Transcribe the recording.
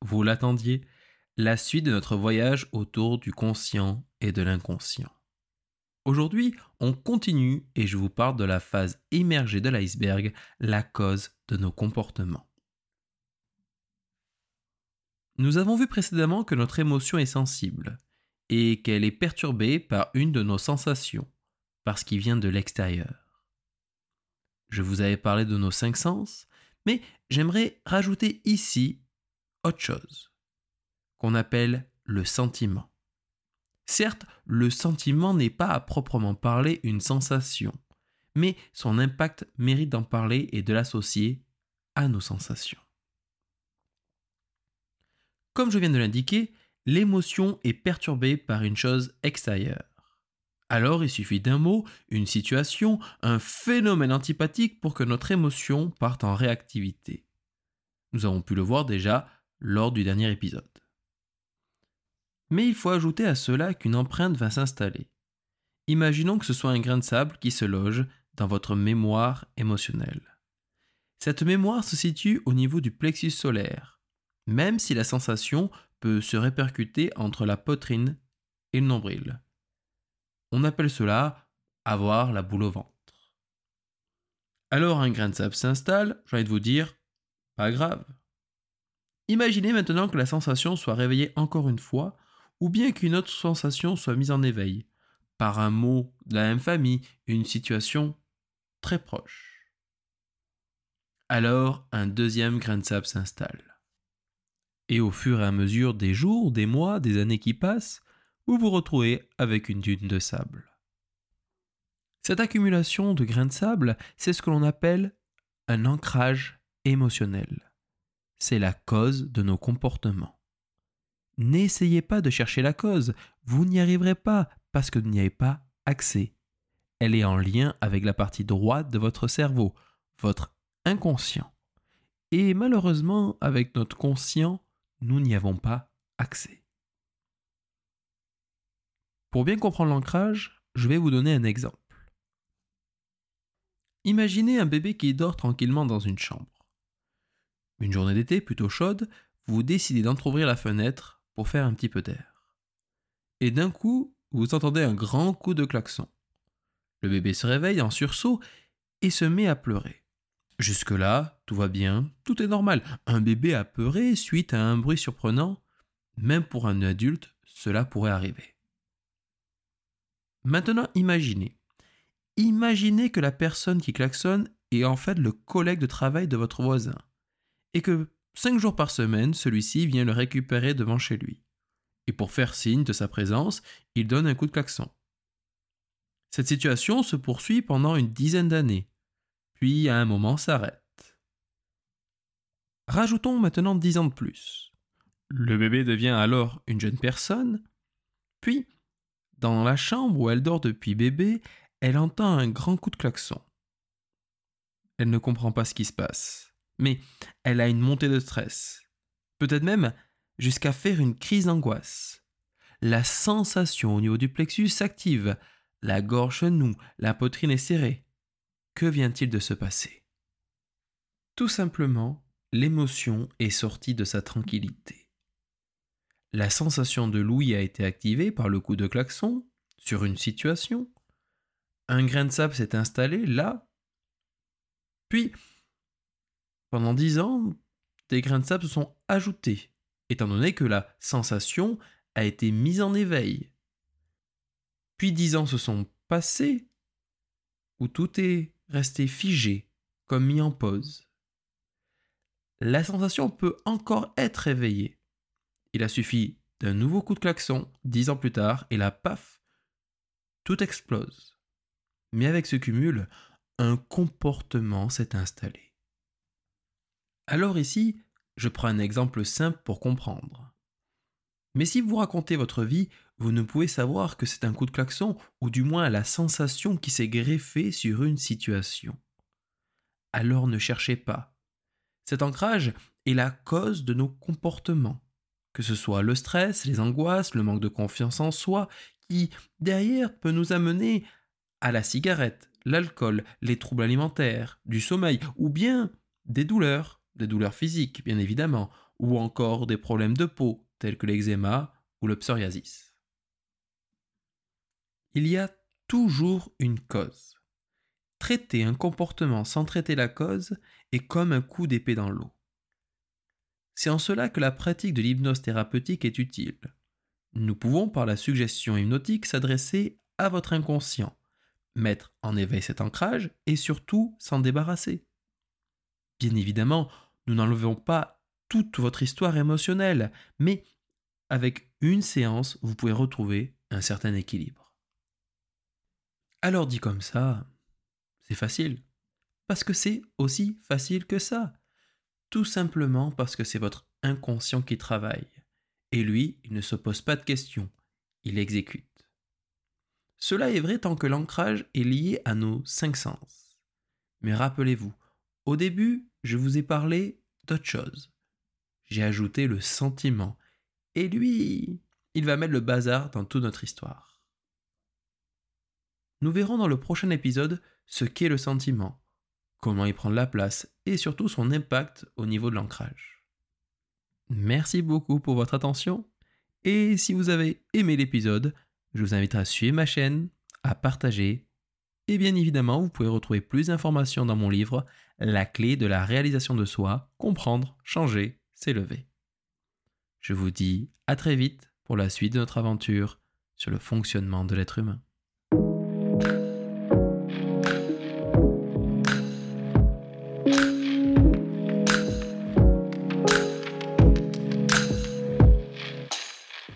vous l'attendiez, la suite de notre voyage autour du conscient et de l'inconscient. Aujourd'hui, on continue et je vous parle de la phase émergée de l'iceberg, la cause de nos comportements. Nous avons vu précédemment que notre émotion est sensible et qu'elle est perturbée par une de nos sensations, parce qu'il vient de l'extérieur. Je vous avais parlé de nos cinq sens, mais j'aimerais rajouter ici autre chose, qu'on appelle le sentiment. Certes, le sentiment n'est pas à proprement parler une sensation, mais son impact mérite d'en parler et de l'associer à nos sensations. Comme je viens de l'indiquer, l'émotion est perturbée par une chose extérieure. Alors il suffit d'un mot, une situation, un phénomène antipathique pour que notre émotion parte en réactivité. Nous avons pu le voir déjà lors du dernier épisode. Mais il faut ajouter à cela qu'une empreinte va s'installer. Imaginons que ce soit un grain de sable qui se loge dans votre mémoire émotionnelle. Cette mémoire se situe au niveau du plexus solaire, même si la sensation peut se répercuter entre la poitrine et le nombril. On appelle cela avoir la boule au ventre. Alors un grain de sable s'installe, j'ai envie de vous dire, pas grave. Imaginez maintenant que la sensation soit réveillée encore une fois, ou bien qu'une autre sensation soit mise en éveil, par un mot de la même famille, une situation très proche. Alors un deuxième grain de sable s'installe. Et au fur et à mesure des jours, des mois, des années qui passent, vous vous retrouvez avec une dune de sable. Cette accumulation de grains de sable, c'est ce que l'on appelle un ancrage émotionnel. C'est la cause de nos comportements. N'essayez pas de chercher la cause, vous n'y arriverez pas parce que vous n'y avez pas accès. Elle est en lien avec la partie droite de votre cerveau, votre inconscient. Et malheureusement, avec notre conscient, nous n'y avons pas accès. Pour bien comprendre l'ancrage, je vais vous donner un exemple. Imaginez un bébé qui dort tranquillement dans une chambre. Une journée d'été plutôt chaude, vous décidez d'entr'ouvrir la fenêtre pour faire un petit peu d'air. Et d'un coup, vous entendez un grand coup de klaxon. Le bébé se réveille en sursaut et se met à pleurer. Jusque-là, tout va bien, tout est normal. Un bébé apeuré suite à un bruit surprenant, même pour un adulte, cela pourrait arriver. Maintenant, imaginez. Imaginez que la personne qui klaxonne est en fait le collègue de travail de votre voisin, et que cinq jours par semaine, celui-ci vient le récupérer devant chez lui. Et pour faire signe de sa présence, il donne un coup de klaxon. Cette situation se poursuit pendant une dizaine d'années, puis à un moment s'arrête. Rajoutons maintenant dix ans de plus. Le bébé devient alors une jeune personne, puis dans la chambre où elle dort depuis bébé, elle entend un grand coup de klaxon. Elle ne comprend pas ce qui se passe, mais elle a une montée de stress, peut-être même jusqu'à faire une crise d'angoisse. La sensation au niveau du plexus s'active, la gorge noue, la poitrine est serrée. Que vient-il de se passer? Tout simplement, l'émotion est sortie de sa tranquillité. La sensation de l'ouïe a été activée par le coup de klaxon sur une situation. Un grain de sable s'est installé là. Puis, pendant dix ans, des grains de sable se sont ajoutés, étant donné que la sensation a été mise en éveil. Puis dix ans se sont passés, où tout est resté figé, comme mis en pause. La sensation peut encore être éveillée. Il a suffi d'un nouveau coup de klaxon dix ans plus tard et là, paf, tout explose. Mais avec ce cumul, un comportement s'est installé. Alors ici, je prends un exemple simple pour comprendre. Mais si vous racontez votre vie, vous ne pouvez savoir que c'est un coup de klaxon, ou du moins la sensation qui s'est greffée sur une situation. Alors ne cherchez pas. Cet ancrage est la cause de nos comportements que ce soit le stress, les angoisses, le manque de confiance en soi, qui derrière peut nous amener à la cigarette, l'alcool, les troubles alimentaires, du sommeil, ou bien des douleurs, des douleurs physiques bien évidemment, ou encore des problèmes de peau tels que l'eczéma ou le psoriasis. Il y a toujours une cause. Traiter un comportement sans traiter la cause est comme un coup d'épée dans l'eau. C'est en cela que la pratique de l'hypnose thérapeutique est utile. Nous pouvons par la suggestion hypnotique s'adresser à votre inconscient, mettre en éveil cet ancrage et surtout s'en débarrasser. Bien évidemment, nous n'enlevons pas toute votre histoire émotionnelle, mais avec une séance, vous pouvez retrouver un certain équilibre. Alors dit comme ça, c'est facile. Parce que c'est aussi facile que ça. Tout simplement parce que c'est votre inconscient qui travaille. Et lui, il ne se pose pas de questions, il exécute. Cela est vrai tant que l'ancrage est lié à nos cinq sens. Mais rappelez-vous, au début, je vous ai parlé d'autre chose. J'ai ajouté le sentiment. Et lui, il va mettre le bazar dans toute notre histoire. Nous verrons dans le prochain épisode ce qu'est le sentiment, comment y prendre la place et surtout son impact au niveau de l'ancrage. Merci beaucoup pour votre attention et si vous avez aimé l'épisode, je vous invite à suivre ma chaîne, à partager et bien évidemment vous pouvez retrouver plus d'informations dans mon livre La clé de la réalisation de soi, comprendre, changer, s'élever. Je vous dis à très vite pour la suite de notre aventure sur le fonctionnement de l'être humain.